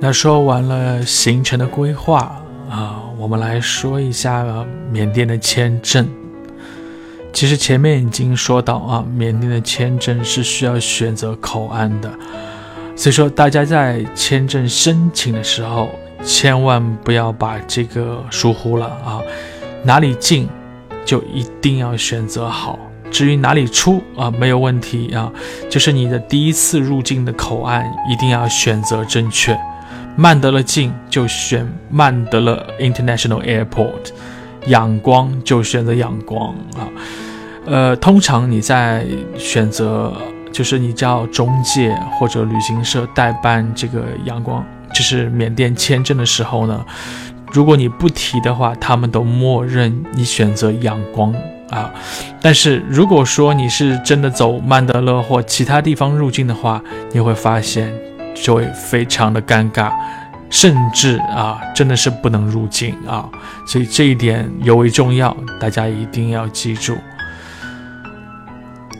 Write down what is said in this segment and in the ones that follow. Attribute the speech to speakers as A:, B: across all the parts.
A: 那说完了行程的规划啊，我们来说一下缅甸的签证。其实前面已经说到啊，缅甸的签证是需要选择口岸的，所以说大家在签证申请的时候，千万不要把这个疏忽了啊。哪里进就一定要选择好，至于哪里出啊，没有问题啊，就是你的第一次入境的口岸一定要选择正确。曼德勒境就选曼德勒 International Airport，仰光就选择仰光啊。呃，通常你在选择，就是你叫中介或者旅行社代办这个阳光，就是缅甸签证的时候呢，如果你不提的话，他们都默认你选择仰光啊。但是如果说你是真的走曼德勒或其他地方入境的话，你会发现。就会非常的尴尬，甚至啊，真的是不能入境啊，所以这一点尤为重要，大家一定要记住。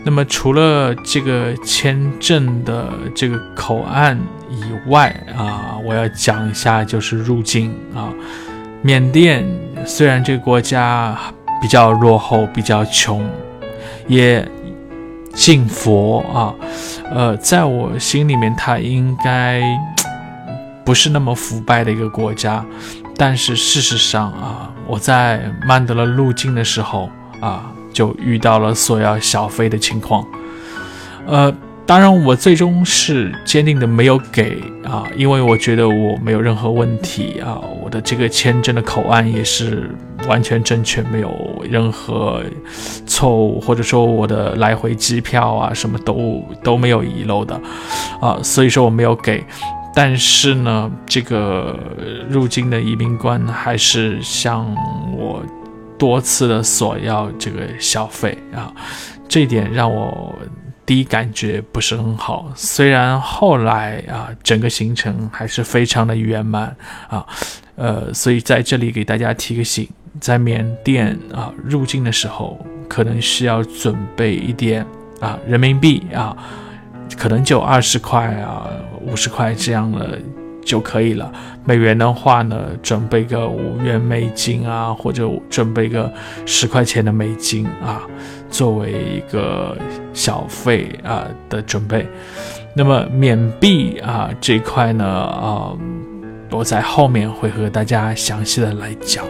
A: 那么除了这个签证的这个口岸以外啊，我要讲一下就是入境啊。缅甸虽然这个国家比较落后，比较穷，也。信佛啊，呃，在我心里面，它应该不是那么腐败的一个国家。但是事实上啊，我在曼德勒入境的时候啊，就遇到了索要小费的情况，呃。当然，我最终是坚定的没有给啊，因为我觉得我没有任何问题啊，我的这个签证的口岸也是完全正确，没有任何错误，或者说我的来回机票啊什么都都没有遗漏的啊，所以说我没有给。但是呢，这个入境的移民官还是向我多次的索要这个小费啊，这点让我。第一感觉不是很好，虽然后来啊，整个行程还是非常的圆满啊，呃，所以在这里给大家提个醒，在缅甸啊入境的时候，可能需要准备一点啊人民币啊，可能就二十块啊、五十块这样的就可以了。美元的话呢，准备个五元美金啊，或者准备个十块钱的美金啊。作为一个小费啊的准备，那么缅币啊这一块呢啊，我在后面会和大家详细的来讲。